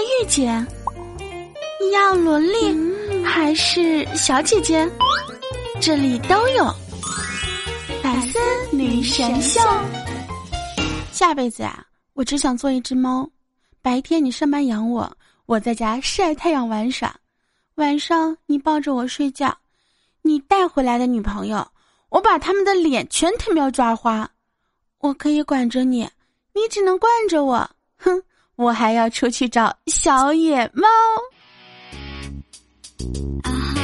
御姐？你要萝莉还是小姐姐？这里都有。百思女神秀。下辈子啊，我只想做一只猫。白天你上班养我，我在家晒太阳玩耍。晚上你抱着我睡觉。你带回来的女朋友，我把他们的脸全他喵抓花。我可以管着你，你只能惯着我。哼，我还要出去找小野猫。啊哈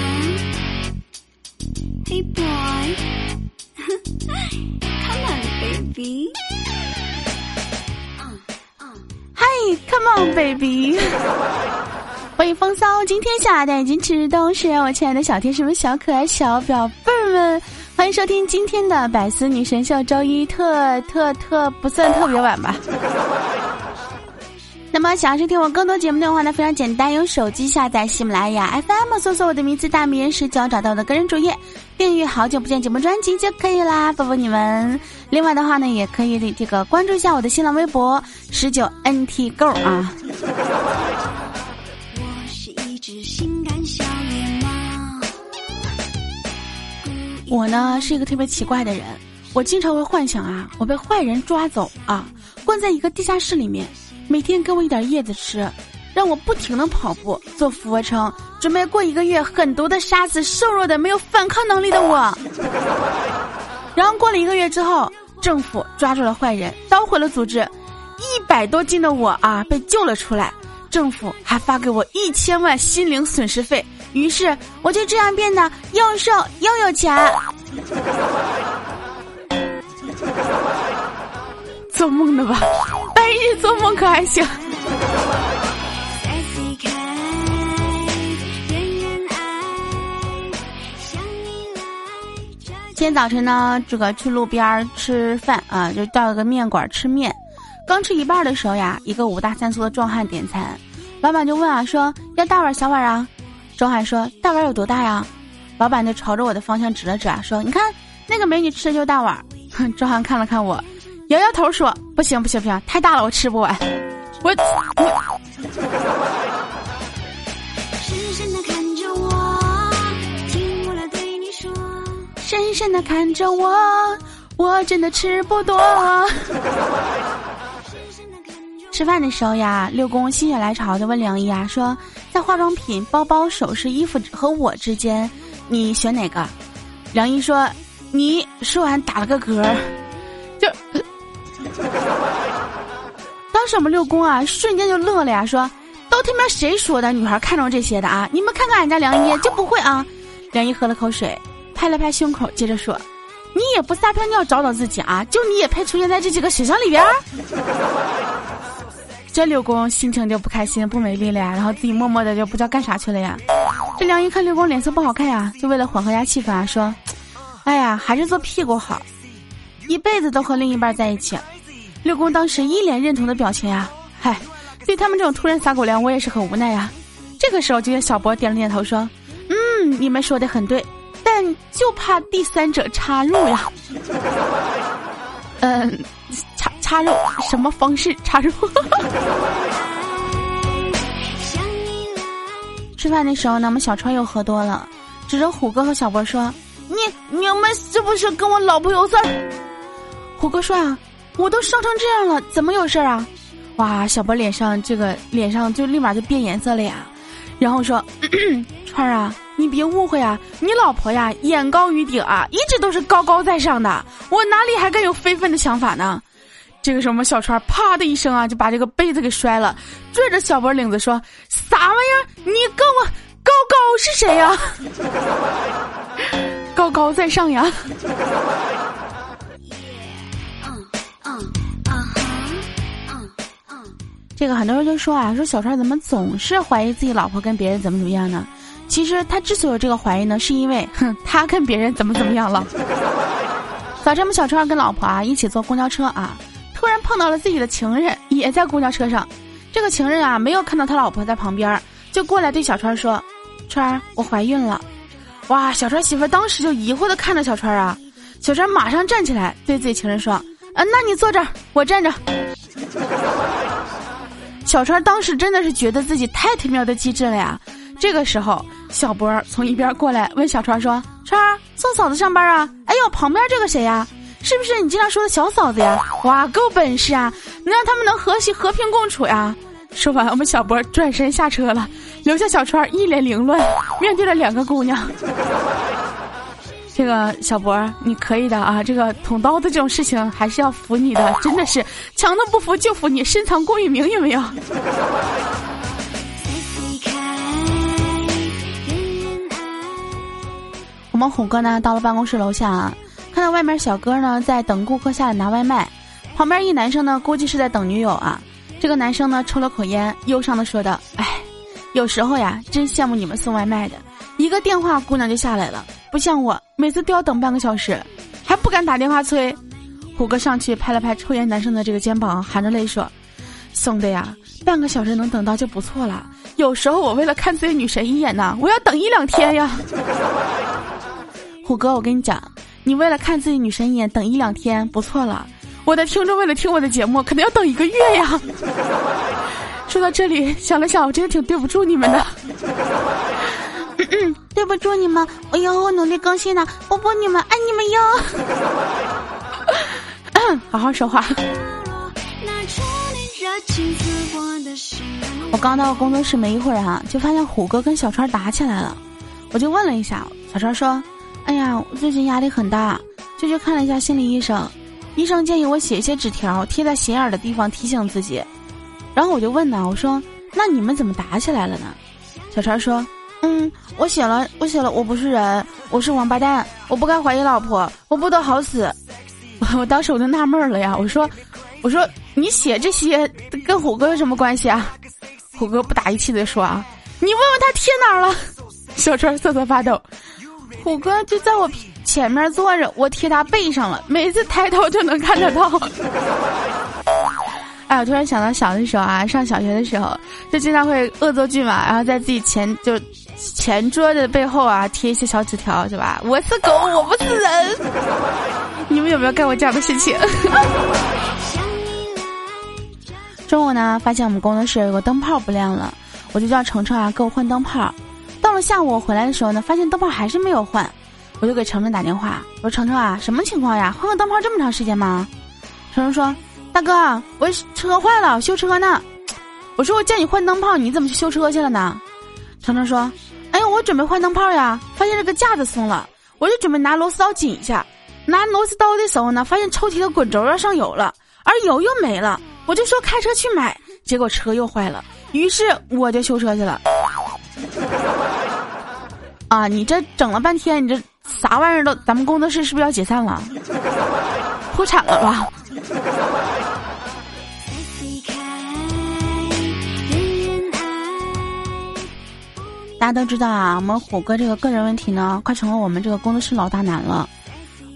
，Hey boy，Come on baby。Hi，Come on baby。欢迎风骚今天下，带金池都是我亲爱的小天使们、小可爱、小表贝儿们。欢迎收听今天的百思女神秀，周一特特特不算特别晚吧。那么想要收听我更多节目的话呢，非常简单，用手机下载喜马拉雅 FM，搜索我的名字“大名人十九”，找到我的个人主页，订阅《好久不见》节目专辑就可以啦，宝宝你们。另外的话呢，也可以这个关注一下我的新浪微博十九 NT Go 啊。我呢是一个特别奇怪的人，我经常会幻想啊，我被坏人抓走啊，关在一个地下室里面，每天给我一点叶子吃，让我不停的跑步做俯卧撑，准备过一个月狠毒的杀死瘦弱的没有反抗能力的我。然后过了一个月之后，政府抓住了坏人，捣毁了组织，一百多斤的我啊被救了出来，政府还发给我一千万心灵损失费。于是我就这样变得又瘦又有钱。做梦的吧，哎做梦可还行。今天早晨呢，这个去路边吃饭啊，就到了个面馆吃面。刚吃一半的时候呀，一个五大三粗的壮汉点餐，老板就问啊，说要大碗小碗啊？周海说：“大碗有多大呀？”老板就朝着我的方向指了指啊，说：“你看那个美女吃的就是大碗。”周涵看了看我，摇摇头说：“不行不行不行，太大了，我吃不完。”我我。深深的看着我，听我来对你说。深深的看着我，我真的吃不多。吃饭的时候呀，六公心血来潮的问梁一啊，说在化妆品、包包、首饰、衣服和我之间，你选哪个？梁一说，你说完打了个嗝，就，当时我们六公啊，瞬间就乐了呀，说都他妈谁说的？女孩看中这些的啊？你们看看俺家梁一就不会啊？梁一喝了口水，拍了拍胸口，接着说，你也不撒泡尿找找自己啊？就你也配出现在这几个学校里边？这六公心情就不开心、不美丽了呀，然后自己默默的就不知道干啥去了呀。这梁一看六公脸色不好看呀，就为了缓和一下气氛啊，说：“哎呀，还是做屁股好，一辈子都和另一半在一起。”六公当时一脸认同的表情呀，嗨，对他们这种突然撒狗粮，我也是很无奈呀。这个时候，就见小博点了点头说：“嗯，你们说的很对，但就怕第三者插入呀。”嗯。插插入什么方式插入？吃饭的时候呢，我们小川又喝多了，指着虎哥和小波说：“你你们是不是跟我老婆有事儿？”虎哥说：“啊，我都烧成这样了，怎么有事儿啊？”哇，小波脸上这个脸上就立马就变颜色了呀，然后说：“ 川儿啊，你别误会啊，你老婆呀眼高于顶啊，一直都是高高在上的，我哪里还敢有非分的想法呢？”这个时候，我们小川啪的一声啊，就把这个杯子给摔了，拽着小波领子说：“啥玩意儿？你跟我高高是谁呀？高高在上呀！”这个很多人就说啊，说小川怎么总是怀疑自己老婆跟别人怎么怎么样呢？其实他之所以有这个怀疑呢，是因为哼，他跟别人怎么怎么样了。早晨，我们小川跟老婆啊一起坐公交车啊。突然碰到了自己的情人，也在公交车上。这个情人啊，没有看到他老婆在旁边，就过来对小川说：“川儿，我怀孕了。”哇，小川媳妇当时就疑惑的看着小川啊。小川马上站起来对自己情人说：“啊，那你坐这儿，我站着。”小川当时真的是觉得自己太特喵的机智了呀。这个时候，小波从一边过来问小川说：“川儿送嫂子上班啊？哎呦，旁边这个谁呀？是不是你经常说的小嫂子呀？哇，够本事啊！能让他们能和谐和平共处呀？”说完，我们小波转身下车了，留下小川一脸凌乱，面对了两个姑娘。这个小博，你可以的啊！这个捅刀子这种事情还是要服你的，真的是强的不服就服你，深藏功与名有没有？我们虎哥呢，到了办公室楼下啊，看到外面小哥呢在等顾客下来拿外卖，旁边一男生呢估计是在等女友啊。这个男生呢抽了口烟，忧伤的说道：“哎，有时候呀，真羡慕你们送外卖的，一个电话姑娘就下来了，不像我。”每次都要等半个小时，还不敢打电话催。虎哥上去拍了拍抽烟男生的这个肩膀，含着泪说：“兄弟呀，半个小时能等到就不错了。有时候我为了看自己女神一眼呢，我要等一两天呀。”虎哥，我跟你讲，你为了看自己女神一眼等一两天不错了，我的听众为了听我的节目，可能要等一个月呀。说到这里，想了想，我真的挺对不住你们的。嗯，对不住你们，我以后努力更新的，波波你们爱你们哟。好好说话。我刚到工作室没一会儿啊，就发现虎哥跟小川打起来了。我就问了一下，小川说：“哎呀，我最近压力很大，就去看了一下心理医生。医生建议我写一些纸条贴在显眼的地方提醒自己。”然后我就问呢，我说：“那你们怎么打起来了呢？”小川说。嗯，我写了，我写了，我不是人，我是王八蛋，我不该怀疑老婆，我不得好死。我当时我就纳闷了呀，我说，我说你写这些跟虎哥有什么关系啊？虎哥不打一气的说啊，你问问他贴哪儿了？小川瑟瑟发抖，虎哥就在我前面坐着，我贴他背上了，每次抬头就能看得到。哎，我突然想到小的时候啊，上小学的时候就经常会恶作剧嘛，然后在自己前就。前桌的背后啊，贴一些小纸条，是吧？我是狗，我不是人。你们有没有干过这样的事情？中午呢，发现我们工作室有个灯泡不亮了，我就叫程程啊给我换灯泡。到了下午我回来的时候呢，发现灯泡还是没有换，我就给程程打电话，我说程程啊，什么情况呀？换个灯泡这么长时间吗？程程说，大哥，我车坏了，修车呢。我说我叫你换灯泡，你怎么去修车去了呢？程程说：“哎，我准备换灯泡呀，发现这个架子松了，我就准备拿螺丝刀紧一下。拿螺丝刀的时候呢，发现抽屉的滚轴要上油了，而油又没了。我就说开车去买，结果车又坏了，于是我就修车去了。啊，你这整了半天，你这啥玩意儿都，咱们工作室是不是要解散了？破产了吧？”大家都知道啊，我们虎哥这个个人问题呢，快成了我们这个工作室老大难了。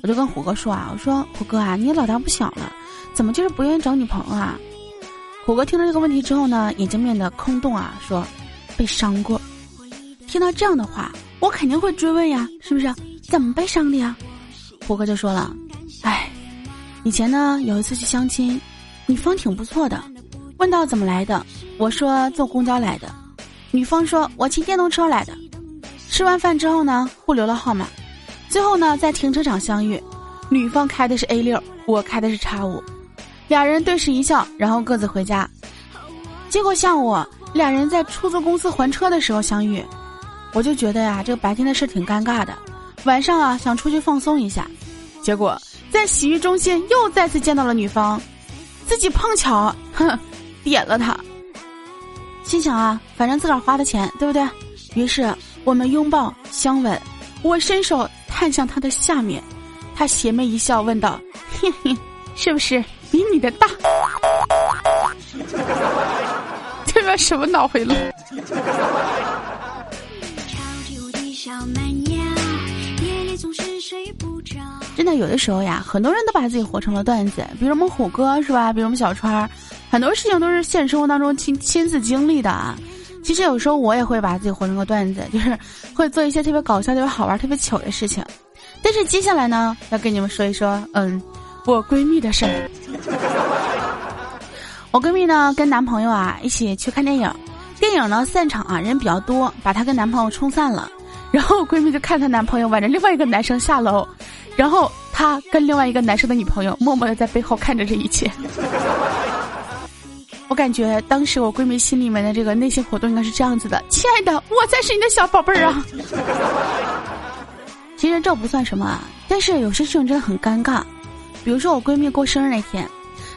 我就跟虎哥说啊，我说虎哥啊，你老大不小了，怎么就是不愿意找女朋友啊？虎哥听到这个问题之后呢，眼睛变得空洞啊，说被伤过。听到这样的话，我肯定会追问呀，是不是？怎么被伤的呀？虎哥就说了，哎，以前呢有一次去相亲，女方挺不错的，问到怎么来的，我说坐公交来的。女方说：“我骑电动车来的。”吃完饭之后呢，互留了号码。最后呢，在停车场相遇，女方开的是 A 六，我开的是叉五，俩人对视一笑，然后各自回家。结果下午，俩人在出租公司还车的时候相遇，我就觉得呀，这个白天的事挺尴尬的。晚上啊，想出去放松一下，结果在洗浴中心又再次见到了女方，自己碰巧，哼，点了她。心想啊，反正自个儿花的钱，对不对？于是我们拥抱相吻，我伸手探向他的下面，他邪魅一笑，问道：“嘿嘿，是不是比你的大？”这个什么脑回路？真的，有的时候呀，很多人都把自己活成了段子，比如我们虎哥是吧？比如我们小川儿。很多事情都是现实生活当中亲亲自经历的啊。其实有时候我也会把自己活成个段子，就是会做一些特别搞笑、特别好玩、特别糗的事情。但是接下来呢，要跟你们说一说，嗯，我闺蜜的事儿。我闺蜜呢跟男朋友啊一起去看电影，电影呢散场啊人比较多，把她跟男朋友冲散了。然后闺蜜就看她男朋友挽着另外一个男生下楼，然后她跟另外一个男生的女朋友默默的在背后看着这一切。我感觉当时我闺蜜心里面的这个内心活动应该是这样子的：亲爱的，我才是你的小宝贝儿啊！其实这不算什么啊，但是有些事情真的很尴尬。比如说我闺蜜过生日那天，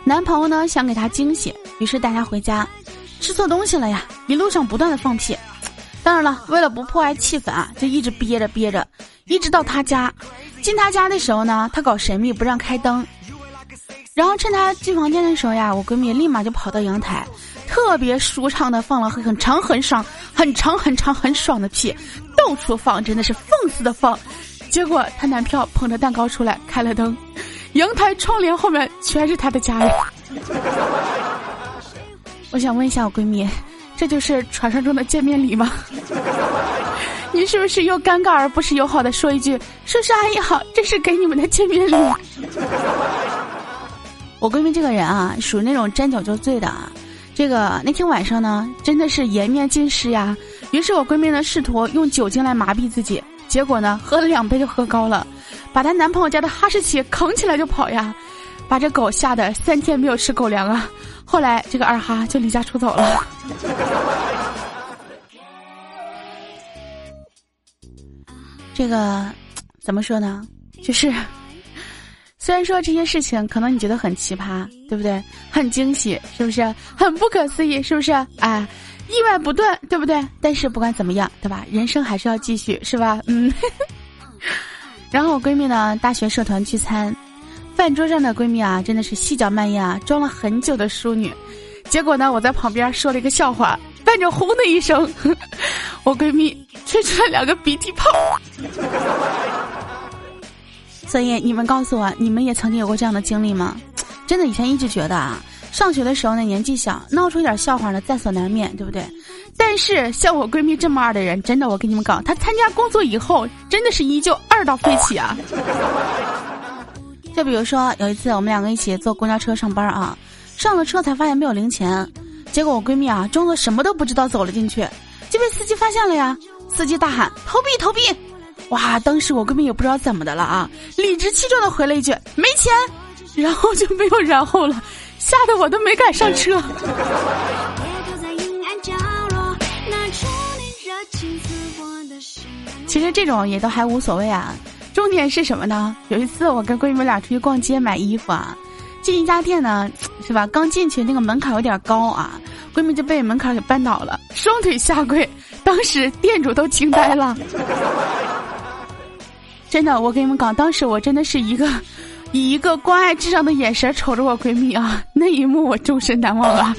男朋友呢想给她惊喜，于是带她回家，吃错东西了呀，一路上不断的放屁。当然了，为了不破坏气氛啊，就一直憋着憋着，一直到他家。进他家的时候呢，他搞神秘不让开灯，然后趁他进房间的时候呀，我闺蜜立马就跑到阳台，特别舒畅的放了很长很爽、很长很长很爽的屁，到处放，真的是放肆的放。结果她男票捧着蛋糕出来，开了灯，阳台窗帘后面全是他的家人。我想问一下我闺蜜。这就是传说中的见面礼吗？你是不是又尴尬而不失友好的说一句“叔叔阿姨好”？这是给你们的见面礼。我闺蜜这个人啊，属于那种沾酒就醉的啊。这个那天晚上呢，真的是颜面尽失呀。于是我闺蜜呢试图用酒精来麻痹自己，结果呢喝了两杯就喝高了，把她男朋友家的哈士奇扛起来就跑呀，把这狗吓得三天没有吃狗粮啊。后来这个二哈就离家出走了。这个怎么说呢？就是虽然说这些事情可能你觉得很奇葩，对不对？很惊喜，是不是？很不可思议，是不是？哎，意外不断，对不对？但是不管怎么样，对吧？人生还是要继续，是吧？嗯。然后我闺蜜呢，大学社团聚餐。饭桌上的闺蜜啊，真的是细嚼慢咽啊，装了很久的淑女。结果呢，我在旁边说了一个笑话，伴着轰的一声，我闺蜜吹出了两个鼻涕泡。所以你们告诉我，你们也曾经有过这样的经历吗？真的，以前一直觉得啊，上学的时候呢，年纪小，闹出一点笑话呢，在所难免，对不对？但是像我闺蜜这么二的人，真的，我跟你们讲，她参加工作以后，真的是依旧二到飞起啊。就比如说有一次我们两个一起坐公交车上班啊，上了车才发现没有零钱，结果我闺蜜啊装作什么都不知道走了进去，就被司机发现了呀。司机大喊投币投币，哇！当时我闺蜜也不知道怎么的了啊，理直气壮的回了一句没钱，然后就没有然后了，吓得我都没敢上车。其实这种也都还无所谓啊。重点是什么呢？有一次我跟闺蜜们俩出去逛街买衣服啊，进一家店呢，是吧？刚进去那个门槛有点高啊，闺蜜就被门槛给绊倒了，双腿下跪，当时店主都惊呆了。真的，我跟你们讲，当时我真的是一个 以一个关爱至上的眼神瞅着我闺蜜啊，那一幕我终身难忘啊。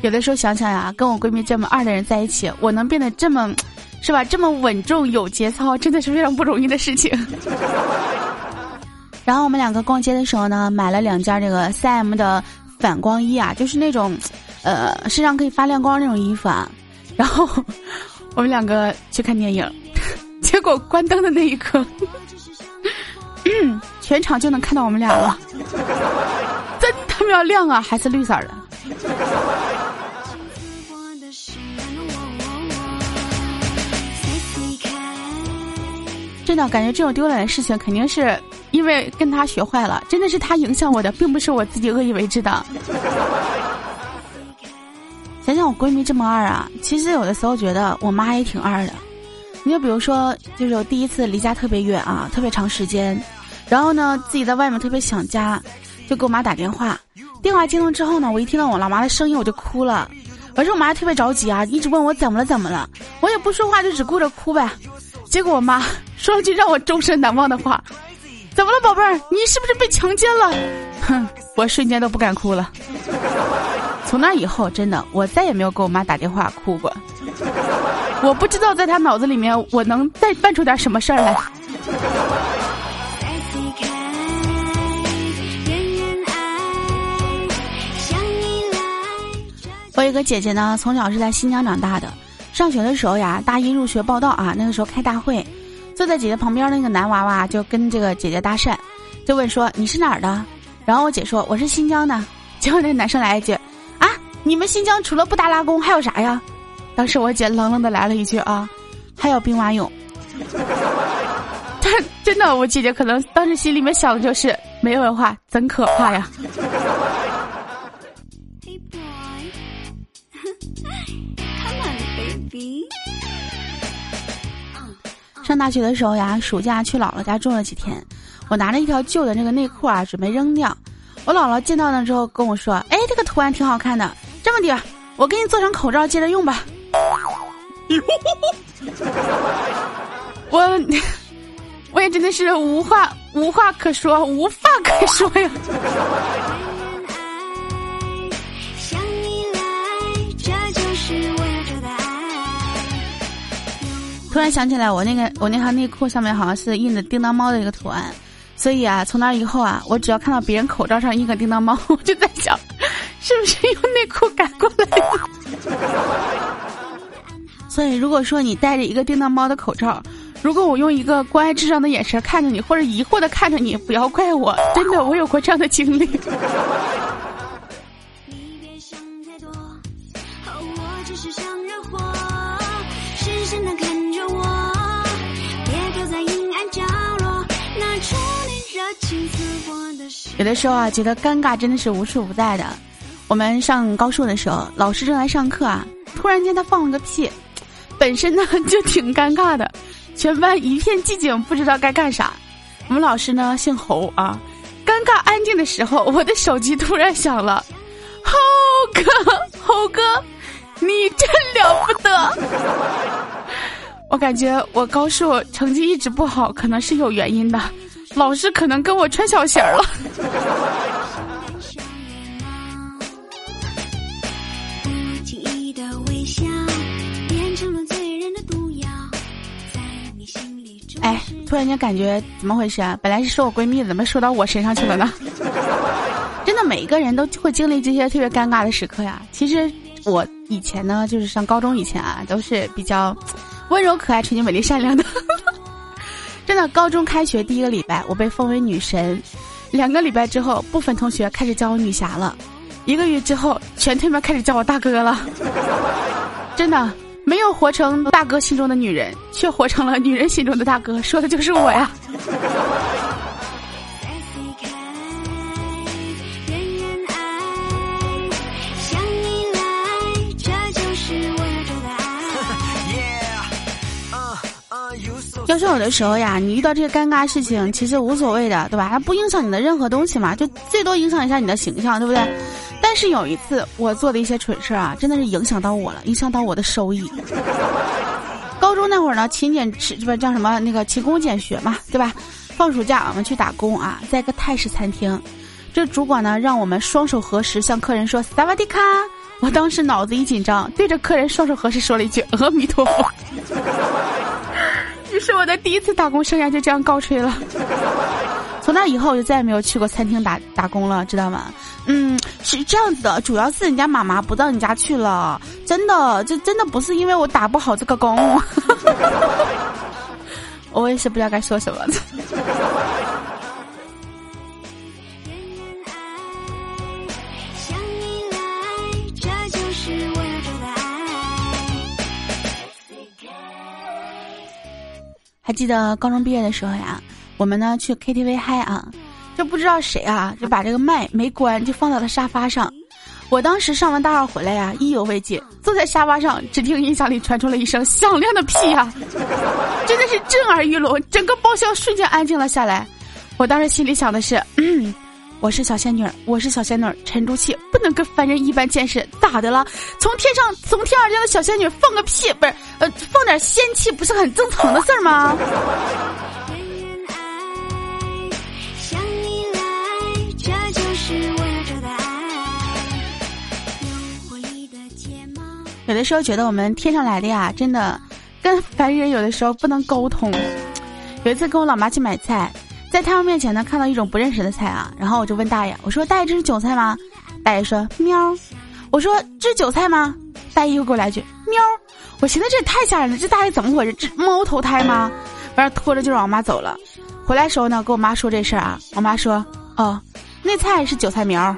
有的时候想想呀，跟我闺蜜这么二的人在一起，我能变得这么，是吧？这么稳重有节操，真的是非常不容易的事情。然后我们两个逛街的时候呢，买了两件这个三 M 的反光衣啊，就是那种，呃，身上可以发亮光那种衣服啊。然后我们两个去看电影，结果关灯的那一刻，全场就能看到我们俩了，真他妈亮啊！还是绿色的。真的感觉这种丢脸的事情，肯定是因为跟他学坏了。真的是他影响我的，并不是我自己恶意为之的。我闺蜜这么二啊，其实有的时候觉得我妈也挺二的。你就比如说，就是我第一次离家特别远啊，特别长时间，然后呢自己在外面特别想家，就给我妈打电话。电话接通之后呢，我一听到我老妈的声音我就哭了。而且我妈特别着急啊，一直问我怎么了怎么了，我也不说话，就只顾着哭呗。结果我妈说了句让我终身难忘的话：“怎么了，宝贝儿？你是不是被强奸了？”哼，我瞬间都不敢哭了。从那以后，真的我再也没有给我妈打电话哭过。我不知道在她脑子里面，我能再办出点什么事儿来。我有个姐姐呢，从小是在新疆长大的。上学的时候呀，大一入学报道啊，那个时候开大会，坐在姐姐旁边那个男娃娃就跟这个姐姐搭讪，就问说你是哪儿的？然后我姐说我是新疆的。结果那男生来一句啊，你们新疆除了布达拉宫还有啥呀？当时我姐冷冷的来了一句啊，还有兵马俑。他真的，我姐姐可能当时心里面想的就是没文化真可怕呀。上大学的时候呀，暑假去姥姥家住了几天。我拿着一条旧的那个内裤啊，准备扔掉。我姥姥见到了之后跟我说：“哎，这个图案挺好看的，这么的，我给你做成口罩，接着用吧。”我，我也真的是无话无话可说，无话可说呀。突然想起来，我那个我那条内裤上面好像是印的叮当猫的一个图案，所以啊，从那以后啊，我只要看到别人口罩上印个叮当猫，我就在想，是不是用内裤改过来的？所以如果说你戴着一个叮当猫的口罩，如果我用一个关爱智障的眼神看着你，或者疑惑的看着你，不要怪我，真的，我有过这样的经历。有的时候啊，觉得尴尬真的是无处不在的。我们上高数的时候，老师正在上课啊，突然间他放了个屁，本身呢就挺尴尬的，全班一片寂静，不知道该干啥。我们老师呢姓侯啊，尴尬安静的时候，我的手机突然响了，猴哥，猴哥，你真了不得！我感觉我高数成绩一直不好，可能是有原因的。老师可能跟我穿小鞋了。哎，突然间感觉怎么回事啊？本来是说我闺蜜的，怎么说到我身上去了呢？真的，每一个人都会经历这些特别尴尬的时刻呀。其实我以前呢，就是上高中以前啊，都是比较温柔可爱、纯洁美丽、善良的。真的，高中开学第一个礼拜，我被封为女神；两个礼拜之后，部分同学开始叫我女侠了；一个月之后，全他妈开始叫我大哥了。真的，没有活成大哥心中的女人，却活成了女人心中的大哥，说的就是我呀。要是有的时候呀，你遇到这些尴尬事情，其实无所谓的，对吧？它不影响你的任何东西嘛，就最多影响一下你的形象，对不对？但是有一次我做的一些蠢事啊，真的是影响到我了，影响到我的收益。高中那会儿呢，勤俭持不叫什么那个勤工俭学嘛，对吧？放暑假我们去打工啊，在一个泰式餐厅，这主管呢让我们双手合十向客人说萨瓦迪卡。我当时脑子一紧张，对着客人双手合十说了一句阿弥陀佛。是我的第一次打工生涯就这样告吹了。从那以后，我就再也没有去过餐厅打打工了，知道吗？嗯，是这样子的，主要是人家妈妈不到你家去了，真的，这真的不是因为我打不好这个工。我也是不知道该说什么。还记得高中毕业的时候呀，我们呢去 KTV 嗨啊，就不知道谁啊就把这个麦没关，就放到了沙发上。我当时上完大二回来呀，意犹未尽，坐在沙发上，只听音响里传出了一声响亮的屁呀，真的是震耳欲聋，整个包厢瞬间安静了下来。我当时心里想的是。嗯。我是小仙女，我是小仙女，沉住气，不能跟凡人一般见识。咋的了？从天上从天而降的小仙女放个屁，不是呃放点仙气，不是很正常的事儿吗？有的时候觉得我们天上来的呀，真的跟凡人有的时候不能沟通。有一次跟我老妈去买菜。在他们面前呢，看到一种不认识的菜啊，然后我就问大爷：“我说大爷，这是韭菜吗？”大爷说：“喵。”我说：“这是韭菜吗？”大爷又给我来句：“喵。”我寻思这也太吓人了，这大爷怎么回事？这猫投胎吗？完了拖着就让我妈走了。回来时候呢，跟我妈说这事儿啊，我妈说：“哦，那菜是韭菜苗。”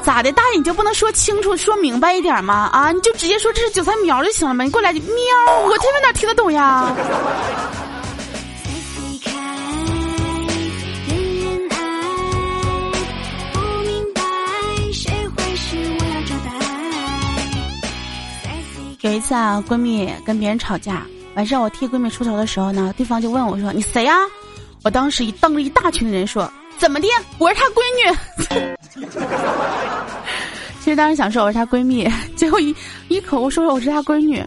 咋的？大爷你就不能说清楚、说明白一点吗？啊，你就直接说这是韭菜苗就行了吗？你过来喵，我听哪听得懂呀？有一次啊，闺蜜跟别人吵架，晚上我替闺蜜出头的时候呢，对方就问我说：“你谁呀？”我当时一瞪着一大群的人说：“怎么的？我是她闺女。” 其实当时想说我是她闺蜜，最后一一口我说我是她闺女。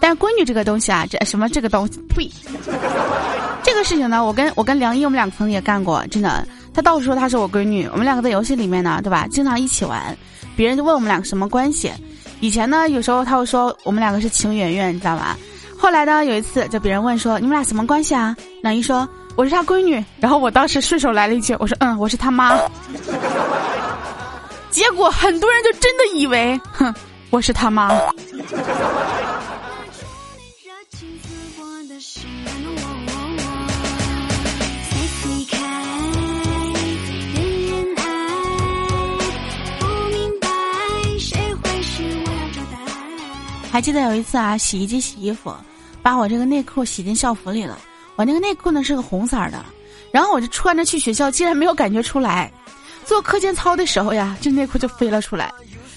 但是闺女这个东西啊，这什么这个东西，呸！这个事情呢，我跟我跟梁一我们两个曾经也干过，真的。她到处说她是我闺女，我们两个在游戏里面呢，对吧？经常一起玩，别人就问我们两个什么关系。以前呢，有时候他会说我们两个是情缘缘，你知道吧？后来呢，有一次就别人问说你们俩什么关系啊？梁一说我是他闺女，然后我当时顺手来了一句我说嗯我是他妈，结果很多人就真的以为哼我是他妈。还记得有一次啊，洗衣机洗衣服，把我这个内裤洗进校服里了。我那个内裤呢是个红色的，然后我就穿着去学校，竟然没有感觉出来。做课间操的时候呀，这内裤就飞了出来。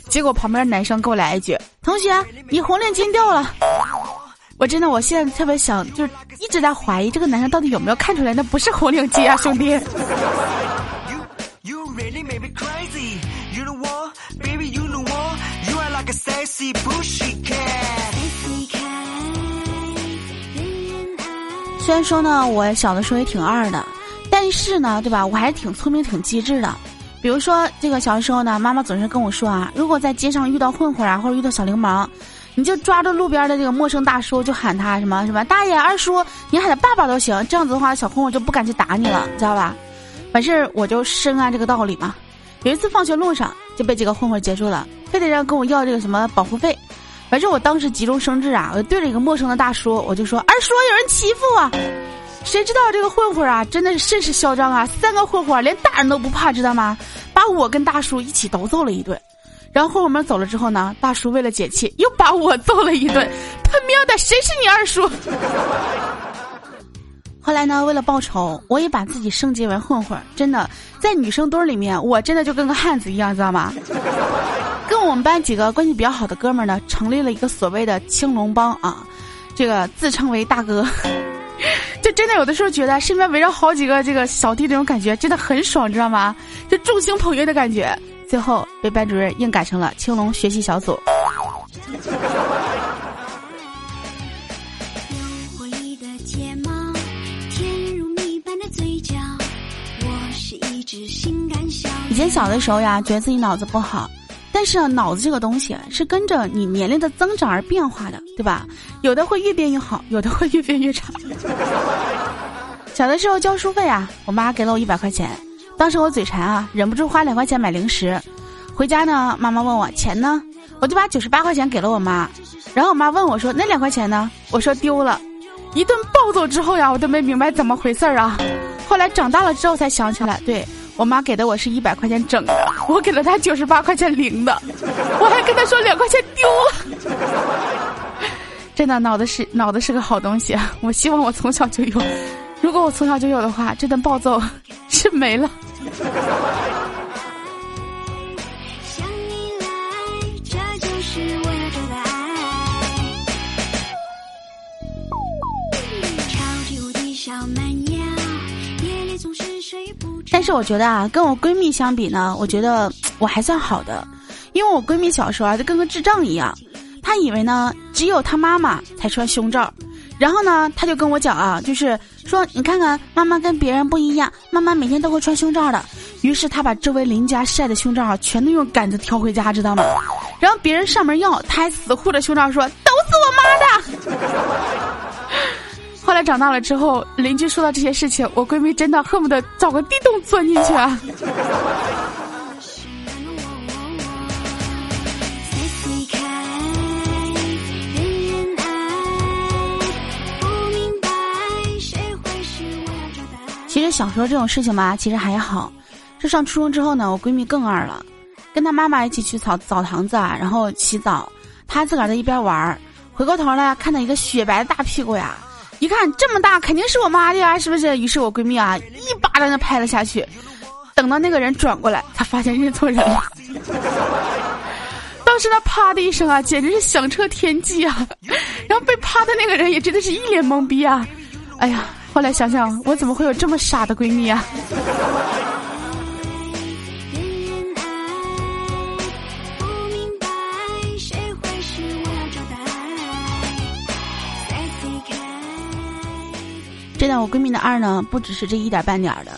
结果旁边男生给我来一句：“同学，你红领巾掉了。”我真的，我现在特别想，就是一直在怀疑这个男生到底有没有看出来，那不是红领巾啊，兄弟。虽然说呢，我小的时候也挺二的，但是呢，对吧？我还是挺聪明、挺机智的。比如说，这个小的时候呢，妈妈总是跟我说啊，如果在街上遇到混混啊，或者遇到小流氓，你就抓着路边的这个陌生大叔，就喊他什么什么大爷、二叔，你喊他爸爸都行。这样子的话，小混混就不敢去打你了，知道吧？完事儿我就深谙这个道理嘛。有一次放学路上就被几个混混截住了，非得让跟我要这个什么保护费。反正我当时急中生智啊，我就对着一个陌生的大叔，我就说：“二叔，有人欺负我。”谁知道这个混混啊，真的是甚是嚣张啊！三个混混连大人都不怕，知道吗？把我跟大叔一起都揍了一顿。然后混混们走了之后呢，大叔为了解气，又把我揍了一顿。他喵的，谁是你二叔？后来呢，为了报仇，我也把自己升级为混混。真的，在女生堆里面，我真的就跟个汉子一样，知道吗？跟我们班几个关系比较好的哥们儿呢，成立了一个所谓的青龙帮啊，这个自称为大哥，就真的有的时候觉得身边围绕好几个这个小弟，这种感觉真的很爽，知道吗？就众星捧月的感觉。最后被班主任硬改成了青龙学习小组。以前小的时候呀，觉得自己脑子不好。但是啊，脑子这个东西是跟着你年龄的增长而变化的，对吧？有的会越变越好，有的会越变越差。小的时候交书费啊，我妈给了我一百块钱，当时我嘴馋啊，忍不住花两块钱买零食。回家呢，妈妈问我钱呢，我就把九十八块钱给了我妈。然后我妈问我说：“那两块钱呢？”我说：“丢了。”一顿暴揍之后呀，我都没明白怎么回事儿啊。后来长大了之后才想起来，对。我妈给的我是一百块钱整的，我给了她九十八块钱零的，我还跟她说两块钱丢了。真的，脑子是脑子是个好东西，我希望我从小就有。如果我从小就有的话，这顿暴揍是没了。但是我觉得啊，跟我闺蜜相比呢，我觉得我还算好的，因为我闺蜜小时候啊就跟个智障一样，她以为呢只有她妈妈才穿胸罩，然后呢她就跟我讲啊，就是说你看看妈妈跟别人不一样，妈妈每天都会穿胸罩的。于是她把周围邻家晒的胸罩啊全都用杆子挑回家，知道吗？然后别人上门要，她还死护着胸罩说都是我妈的。后来长大了之后，邻居说到这些事情，我闺蜜真的恨不得找个地洞钻进去啊！其实小时候这种事情吧，其实还好。这上初中之后呢，我闺蜜更二了，跟她妈妈一起去澡澡堂子啊，然后洗澡，她自个儿在一边玩儿，回过头来看到一个雪白的大屁股呀，一看这么大，肯定是我妈的呀，是不是？于是我闺蜜啊，一巴掌就拍了下去。等到那个人转过来，她发现认错人了。当时他啪的一声啊，简直是响彻天际啊！然后被啪的那个人也真的是一脸懵逼啊！哎呀，后来想想，我怎么会有这么傻的闺蜜啊？真的，我闺蜜的二呢，不只是这一点半点的。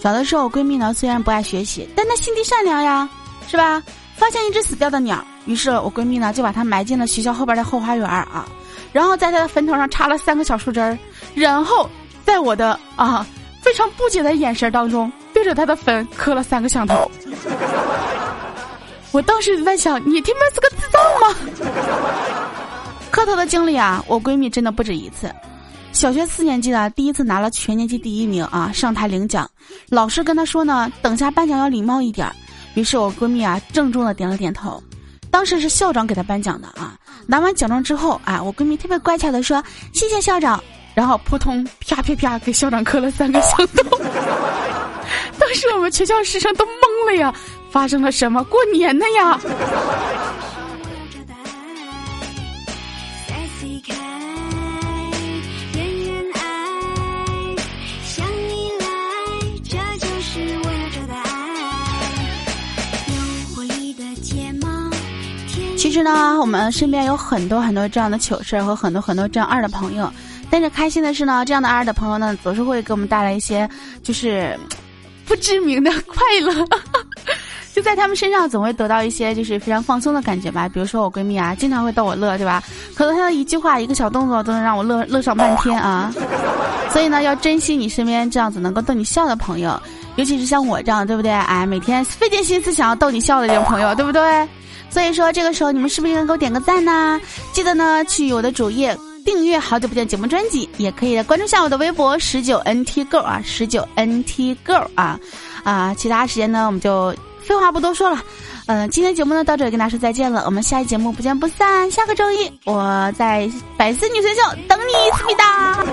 小的时候，我闺蜜呢虽然不爱学习，但她心地善良呀，是吧？发现一只死掉的鸟。于是我闺蜜呢就把它埋进了学校后边的后花园啊，然后在她的坟头上插了三个小树枝儿，然后在我的啊非常不解的眼神当中对着她的坟磕了三个响头。我当时在想，你他妈是个智障吗？磕头的经历啊，我闺蜜真的不止一次。小学四年级的第一次拿了全年级第一名啊，上台领奖，老师跟他说呢，等下颁奖要礼貌一点。于是我闺蜜啊郑重的点了点头。当时是校长给她颁奖的啊，拿完奖状之后啊，我闺蜜特别乖巧的说谢谢校长，然后扑通啪啪啪给校长磕了三个响头。当时我们全校师生都懵了呀，发生了什么？过年呢呀！是呢，我们身边有很多很多这样的糗事和很多很多这样二的朋友。但是开心的是呢，这样的二的朋友呢，总是会给我们带来一些就是不知名的快乐。就在他们身上，总会得到一些就是非常放松的感觉吧。比如说我闺蜜啊，经常会逗我乐，对吧？可能她的一句话、一个小动作都能让我乐乐上半天啊。所以呢，要珍惜你身边这样子能够逗你笑的朋友，尤其是像我这样，对不对？哎，每天费尽心思想要逗你笑的这种朋友，对不对？所以说，这个时候你们是不是应该给我点个赞呢？记得呢，去我的主页订阅《好久不见》节目专辑，也可以关注下我的微博十九 NT Girl 啊，十九 NT Girl 啊，啊，其他时间呢，我们就废话不多说了，嗯，今天节目呢到这里跟大家说再见了，我们下期节目不见不散。下个周一我在百思女神秀等你，思密达。